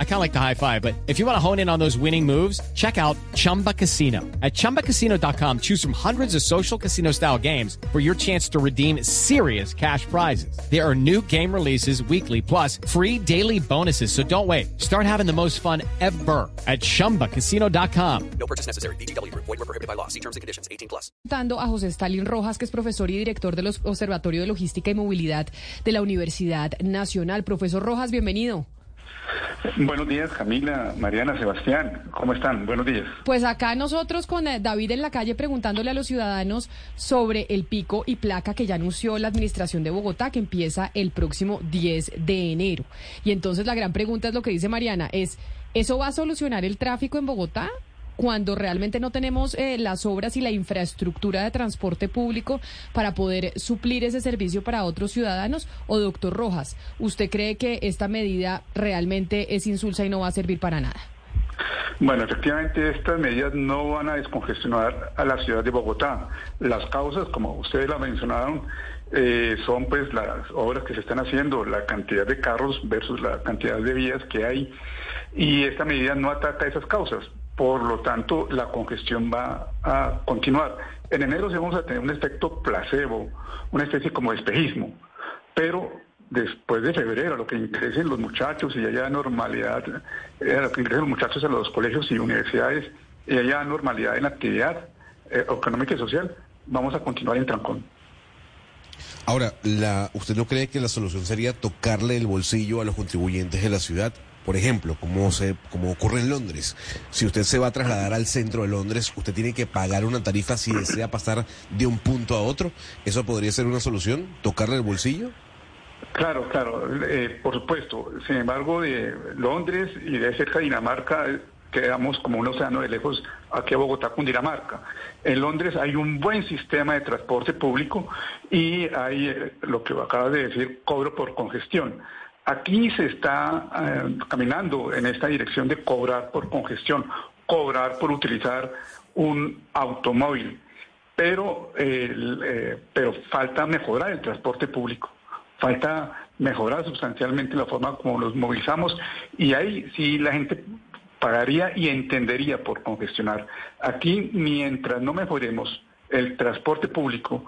I kind of like the high five, but if you want to hone in on those winning moves, check out Chumba Casino. At ChumbaCasino.com, choose from hundreds of social casino style games for your chance to redeem serious cash prizes. There are new game releases weekly, plus free daily bonuses. So don't wait. Start having the most fun ever at ChumbaCasino.com. No purchase necessary. BGW. Void were prohibited by law. See terms and conditions. 18 plus. Dando a José Stalin Rojas, que es profesor y director del Observatorio de Logística y Movilidad de la Universidad Nacional. Profesor Rojas, bienvenido. Buenos días, Camila, Mariana, Sebastián. ¿Cómo están? Buenos días. Pues acá nosotros con eh, David en la calle preguntándole a los ciudadanos sobre el pico y placa que ya anunció la administración de Bogotá, que empieza el próximo 10 de enero. Y entonces la gran pregunta es lo que dice Mariana, es, ¿eso va a solucionar el tráfico en Bogotá? Cuando realmente no tenemos eh, las obras y la infraestructura de transporte público para poder suplir ese servicio para otros ciudadanos? O doctor Rojas, ¿usted cree que esta medida realmente es insulsa y no va a servir para nada? Bueno, efectivamente estas medidas no van a descongestionar a la ciudad de Bogotá. Las causas, como ustedes la mencionaron, eh, son pues las obras que se están haciendo, la cantidad de carros versus la cantidad de vías que hay. Y esta medida no ataca esas causas. Por lo tanto, la congestión va a continuar. En enero vamos a tener un efecto placebo, una especie como de espejismo, pero después de febrero, lo que ingresen los muchachos y haya normalidad, eh, lo que ingresen los muchachos a los colegios y universidades y haya normalidad en la actividad eh, económica y social, vamos a continuar en trancón. Ahora, la, ¿usted no cree que la solución sería tocarle el bolsillo a los contribuyentes de la ciudad? Por ejemplo, como, se, como ocurre en Londres. Si usted se va a trasladar al centro de Londres, usted tiene que pagar una tarifa si desea pasar de un punto a otro. ¿Eso podría ser una solución? ¿Tocarle el bolsillo? Claro, claro, eh, por supuesto. Sin embargo, de Londres y de cerca de Dinamarca quedamos como un océano de lejos aquí a Bogotá, Cundinamarca. En Londres hay un buen sistema de transporte público y hay eh, lo que acaba de decir, cobro por congestión. Aquí se está eh, caminando en esta dirección de cobrar por congestión, cobrar por utilizar un automóvil, pero, eh, pero falta mejorar el transporte público, falta mejorar sustancialmente la forma como nos movilizamos y ahí sí la gente pagaría y entendería por congestionar. Aquí, mientras no mejoremos el transporte público,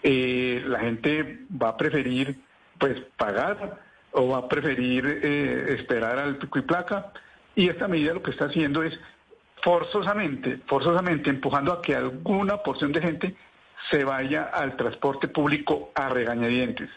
eh, la gente va a preferir pues pagar o va a preferir eh, esperar al pico y placa. Y esta medida lo que está haciendo es forzosamente, forzosamente empujando a que alguna porción de gente se vaya al transporte público a regañadientes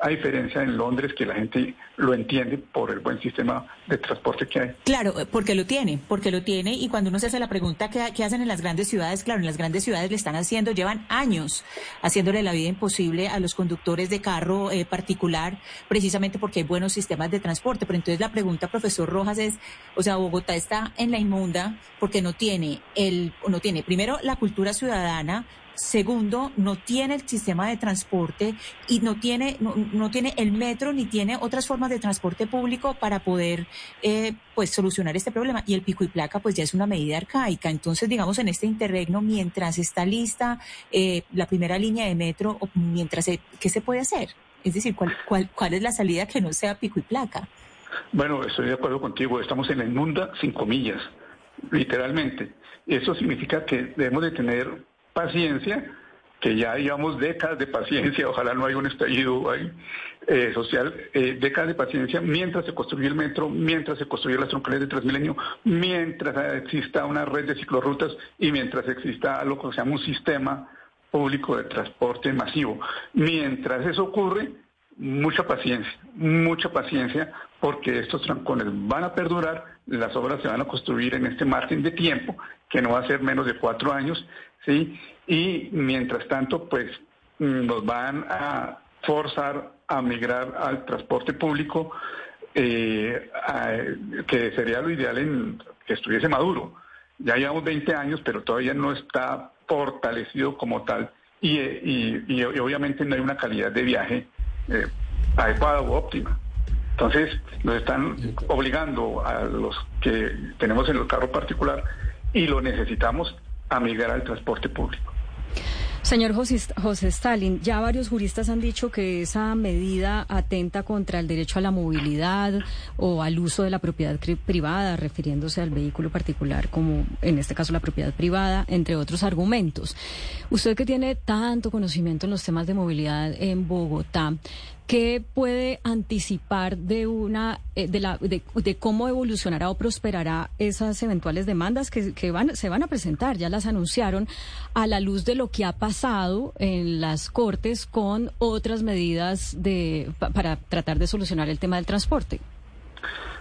a diferencia en Londres que la gente lo entiende por el buen sistema de transporte que hay. Claro, porque lo tiene, porque lo tiene y cuando uno se hace la pregunta ¿qué, hacen en las grandes ciudades, claro, en las grandes ciudades le están haciendo, llevan años haciéndole la vida imposible a los conductores de carro eh, particular, precisamente porque hay buenos sistemas de transporte. Pero entonces la pregunta, profesor Rojas, es, o sea, Bogotá está en la inmunda porque no tiene el, no tiene primero la cultura ciudadana, Segundo, no tiene el sistema de transporte y no tiene, no, tiene el metro ni tiene otras formas de transporte público para poder eh, pues solucionar este problema. Y el pico y placa pues ya es una medida arcaica. Entonces, digamos, en este interregno, mientras está lista eh, la primera línea de metro, mientras, ¿qué se puede hacer? Es decir, ¿cuál, cuál, ¿cuál es la salida que no sea pico y placa? Bueno, estoy de acuerdo contigo. Estamos en la inmunda sin comillas, literalmente. Eso significa que debemos de tener paciencia, que ya llevamos décadas de paciencia, ojalá no haya un estallido ahí, eh, social, eh, décadas de paciencia mientras se construye el metro, mientras se construyen las troncales de Transmilenio, mientras exista una red de ciclorrutas y mientras exista lo que se llama un sistema público de transporte masivo. Mientras eso ocurre, mucha paciencia, mucha paciencia, porque estos trancones van a perdurar, las obras se van a construir en este margen de tiempo, que no va a ser menos de cuatro años, ¿sí? Y mientras tanto, pues nos van a forzar a migrar al transporte público, eh, que sería lo ideal en que estuviese maduro. Ya llevamos 20 años, pero todavía no está fortalecido como tal y, y obviamente no hay una calidad de viaje eh, adecuada u óptima. Entonces, nos están obligando a los que tenemos en el carro particular y lo necesitamos a migrar al transporte público. Señor José, José, Stalin, ya varios juristas han dicho que esa medida atenta contra el derecho a la movilidad o al uso de la propiedad privada, refiriéndose al vehículo particular como en este caso la propiedad privada, entre otros argumentos. Usted que tiene tanto conocimiento en los temas de movilidad en Bogotá, ¿Qué puede anticipar de una eh, de, la, de, cómo evolucionará o prosperará esas eventuales demandas que, que, van, se van a presentar? Ya las anunciaron a la luz de lo que ha pasado en las cortes con otras medidas de para tratar de solucionar el tema del transporte.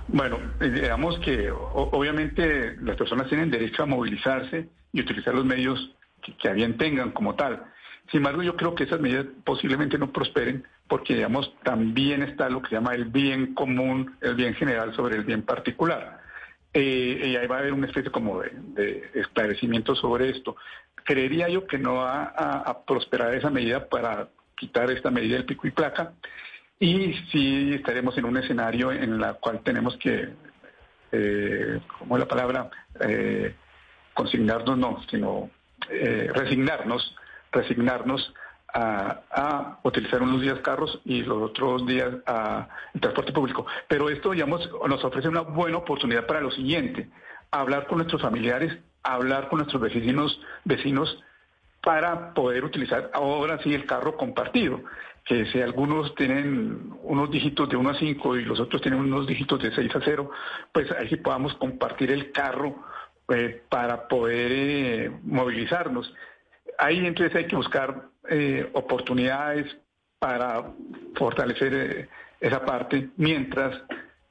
Bueno, eh, digamos que obviamente las personas tienen derecho a movilizarse y utilizar los medios que, que bien tengan como tal. Sin embargo, yo creo que esas medidas posiblemente no prosperen porque, digamos, también está lo que se llama el bien común, el bien general sobre el bien particular. Eh, y ahí va a haber una especie como de, esclarecimiento sobre esto. Creería yo que no va a, prosperar esa medida para quitar esta medida del pico y placa y sí estaremos en un escenario en el cual tenemos que, eh, ¿cómo es la palabra? Eh, consignarnos, no, sino eh, resignarnos resignarnos a, utilizar unos días carros y los otros días a transporte público. Pero esto, digamos, nos ofrece una buena oportunidad para lo siguiente, hablar con nuestros familiares, hablar con nuestros vecinos, vecinos para poder utilizar ahora sí el carro compartido, que si algunos tienen unos dígitos de 1 a 5 y los otros tienen unos dígitos de 6 a 0, pues ahí sí podamos compartir el carro eh, para poder eh, movilizarnos ahí entonces hay que buscar eh, oportunidades para fortalecer eh, esa parte mientras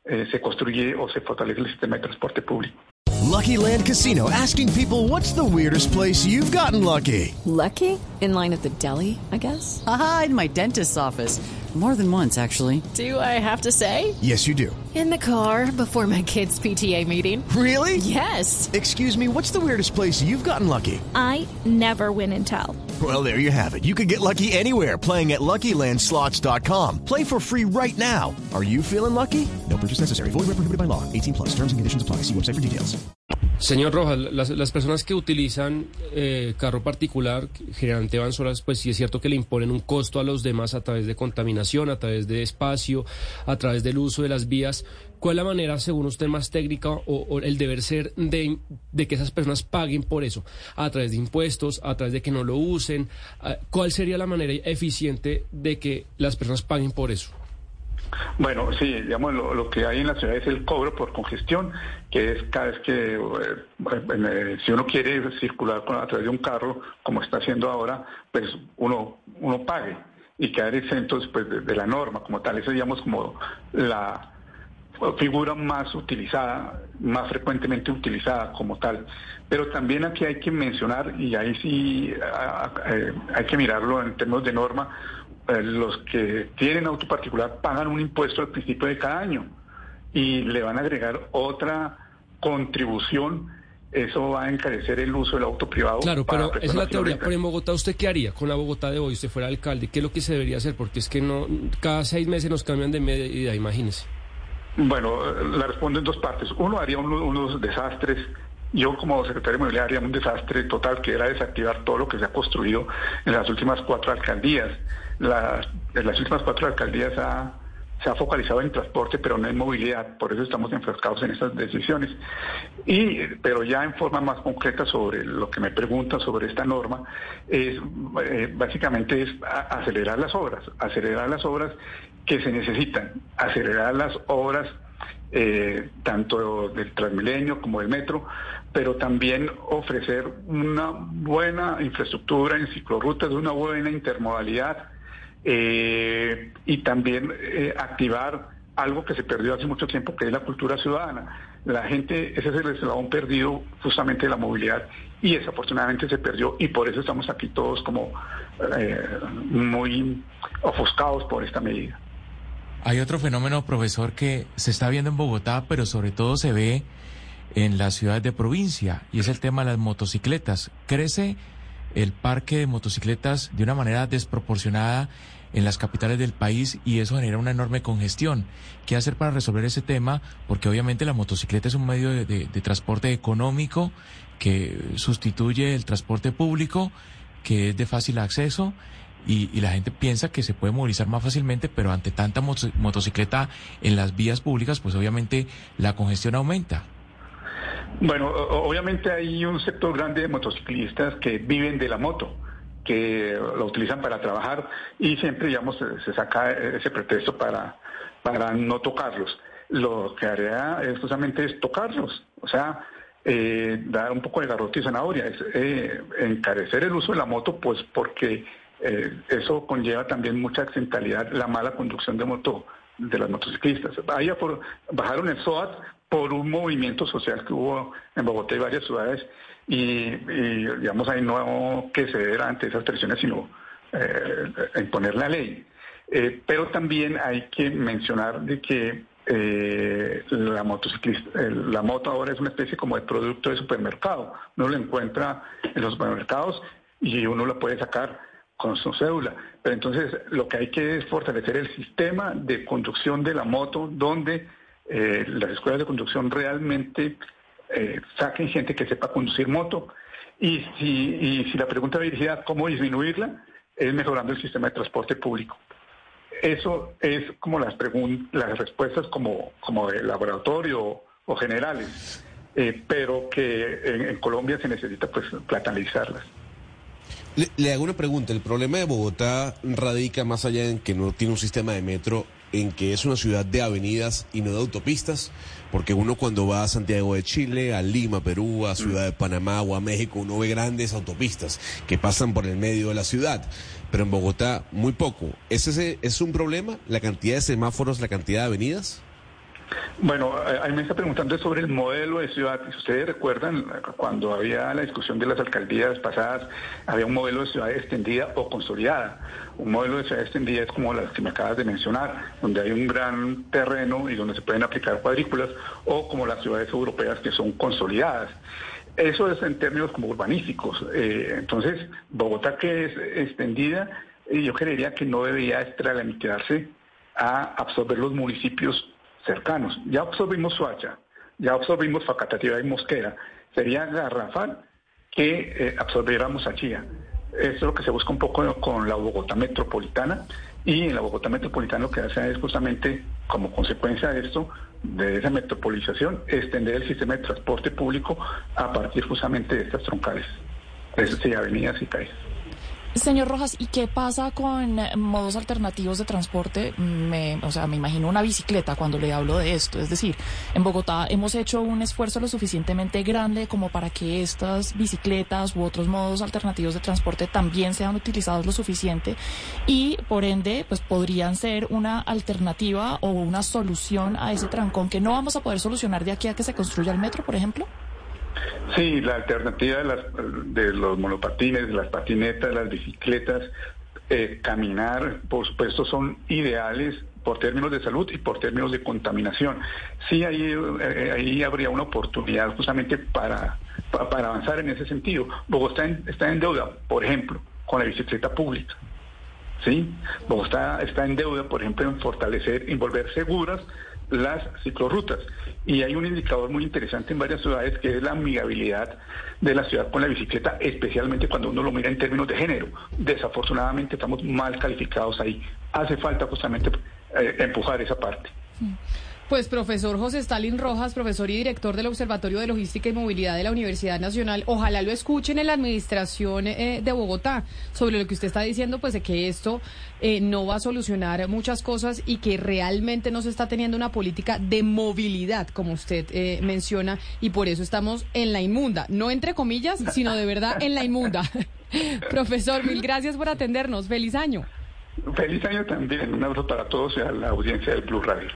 eh, se construye o se fortalece el sistema de transporte público. Lucky Land Casino asking people what's the weirdest place you've gotten lucky? Lucky? In line at the deli, I guess. Aha, in my dentist's office. More than once, actually. Do I have to say? Yes, you do. In the car before my kids' PTA meeting. Really? Yes. Excuse me, what's the weirdest place you've gotten lucky? I never win and tell. Well, there you have it. You can get lucky anywhere playing at LuckyLandSlots.com. Play for free right now. Are you feeling lucky? No purchase necessary. Void where prohibited by law. 18 plus. Terms and conditions apply. See website for details. Señor Rojas, las, las personas que utilizan eh, carro particular, generalmente van solas, pues sí es cierto que le imponen un costo a los demás a través de contaminación, a través de espacio, a través del uso de las vías. ¿Cuál es la manera, según usted, más técnica o, el deber ser de, de, que esas personas paguen por eso? ¿A través de impuestos? ¿A través de que no lo usen? Ah, ¿Cuál sería la manera eficiente de que las personas paguen por eso? Bueno, sí, digamos, lo, que hay en la ciudad es el cobro por congestión, que es cada vez que, eh, eh, si uno quiere circular a través de un carro, como está haciendo ahora, pues uno, uno pague y quedar exentos pues, de, la norma como tal. Eso, digamos, como la figura más utilizada, más frecuentemente utilizada como tal. Pero también aquí hay que mencionar, y ahí sí eh, hay que mirarlo en términos de norma, eh, los que tienen auto particular pagan un impuesto al principio de cada año y le van a agregar otra contribución. Eso va a encarecer el uso del auto privado. Claro, pero esa es la teoría. Pero en Bogotá, ¿usted qué haría con la Bogotá de hoy? Usted fuera alcalde, ¿qué es lo que se debería hacer? Porque es que no cada seis meses nos cambian de medida, imagínese. Bueno, la respondo en dos partes. Uno, haría unos desastres yo como secretario de haría un desastre total que era desactivar todo lo que se ha construido en las últimas cuatro alcaldías. en las últimas cuatro alcaldías se ha focalizado en transporte, pero no en movilidad. Por eso estamos enfrascados en esas decisiones. Y, pero ya en forma más concreta sobre lo que me pregunta sobre esta norma, es eh, básicamente es acelerar las obras, acelerar las obras que se necesitan, acelerar las obras eh, tanto del Transmilenio como del metro, pero también ofrecer una buena infraestructura en ciclorrutas, una buena intermodalidad eh, y también eh, activar algo que se perdió hace mucho tiempo, que es la cultura ciudadana. La gente, ese es el eslabón perdido justamente de la movilidad y desafortunadamente se perdió y por eso estamos aquí todos como eh, muy ofuscados por esta medida. Hay otro fenómeno, profesor, que se está viendo en Bogotá, pero sobre todo se ve en las ciudades de provincia, y es el tema de las motocicletas. Crece el parque de motocicletas de una manera desproporcionada en las capitales del país y eso genera una enorme congestión. ¿Qué hacer para resolver ese tema? Porque obviamente la motocicleta es un medio de, transporte económico que sustituye el transporte público que es de fácil acceso y, y la gente piensa que se puede movilizar más fácilmente, pero ante tanta moto- motocicleta en las vías públicas, pues obviamente la congestión aumenta. Bueno, obviamente hay un sector grande de motociclistas que viven de la moto, que lo utilizan para trabajar y siempre, digamos, se, saca ese pretexto para, para no tocarlos. Lo que haría es justamente es tocarlos, o sea, eh, dar un poco de garrote y zanahoria, es eh, encarecer el uso de la moto, pues porque eh, eso conlleva también mucha accidentalidad, la mala conducción de moto de las motociclistas. Vaya por, bajaron el SOAT por un movimiento social que hubo en Bogotá y varias ciudades y, digamos ahí no que ceder ante esas presiones sino eh, imponer la ley. Eh, pero también hay que mencionar de que eh, la motociclista, la moto ahora es una especie como de producto de supermercado. Uno lo encuentra en los supermercados y uno lo puede sacar con su cédula. Pero entonces lo que hay que es fortalecer el sistema de conducción de la moto, donde eh, las escuelas de conducción realmente eh, saquen gente que sepa conducir moto. Y si, y si la pregunta dirigida a cómo disminuirla, es mejorando el sistema de transporte público. Eso es como las las respuestas como, como de laboratorio o generales, eh, pero que en, Colombia se necesita pues platanalizarlas. Le, le hago una pregunta. El problema de Bogotá radica más allá en que no tiene un sistema de metro, en que es una ciudad de avenidas y no de autopistas, porque uno cuando va a Santiago de Chile, a Lima, Perú, a Ciudad de Panamá o a México, uno ve grandes autopistas que pasan por el medio de la ciudad, pero en Bogotá muy poco. ¿Es, ese, ¿Es un problema la cantidad de semáforos, la cantidad de avenidas? Bueno, eh, ahí me está preguntando sobre el modelo de ciudad. Si ustedes recuerdan, cuando había la discusión de las alcaldías pasadas, había un modelo de ciudad extendida o consolidada. Un modelo de ciudad extendida es como las que me acabas de mencionar, donde hay un gran terreno y donde se pueden aplicar cuadrículas, o como las ciudades europeas que son consolidadas. Eso es en términos como urbanísticos. Eh, entonces, Bogotá que es extendida, eh, yo creería que no debería extralimitarse a absorber los municipios cercanos. Ya absorbimos Soacha, ya absorbimos Facatativá y Mosquera. Sería garrafal que eh, absorbiéramos a Chía. Eso es lo que se busca un poco con la Bogotá metropolitana y en la Bogotá metropolitana lo que hace es justamente como consecuencia de esto, de esa metropolización, extender el sistema de transporte público a partir justamente de estas troncales, es decir, avenidas y calles. Señor Rojas, ¿y qué pasa con modos alternativos de transporte? Me, o sea, me imagino una bicicleta cuando le hablo de esto. Es decir, en Bogotá hemos hecho un esfuerzo lo suficientemente grande como para que estas bicicletas u otros modos alternativos de transporte también sean utilizados lo suficiente y, por ende, pues podrían ser una alternativa o una solución a ese trancón que no vamos a poder solucionar de aquí a que se construya el metro, por ejemplo. Sí, la alternativa de, las, los monopatines, las patinetas, las bicicletas, eh, caminar, por supuesto, son ideales por términos de salud y por términos de contaminación. Sí, ahí, eh, ahí habría una oportunidad justamente para, pa- para avanzar en ese sentido. Bogotá está en deuda, por ejemplo, con la bicicleta pública. ¿sí? Bogotá está en deuda, por ejemplo, en fortalecer, en volver seguras las ciclorrutas. Y hay un indicador muy interesante en varias ciudades que es la amigabilidad de la ciudad con la bicicleta, especialmente cuando uno lo mira en términos de género. Desafortunadamente estamos mal calificados ahí. Hace falta justamente eh, empujar esa parte. Pues profesor José Stalin Rojas, profesor y director del Observatorio de Logística y Movilidad de la Universidad Nacional, ojalá lo escuchen en la administración eh, de Bogotá sobre lo que usted está diciendo, pues de que esto eh, no va a solucionar muchas cosas y que realmente no se está teniendo una política de movilidad, como usted eh, menciona, y por eso estamos en la inmunda, no entre comillas, sino de verdad en la inmunda. profesor, mil gracias por atendernos. Feliz año. Feliz año también. Un abrazo para todos y a la audiencia del Blue Radio.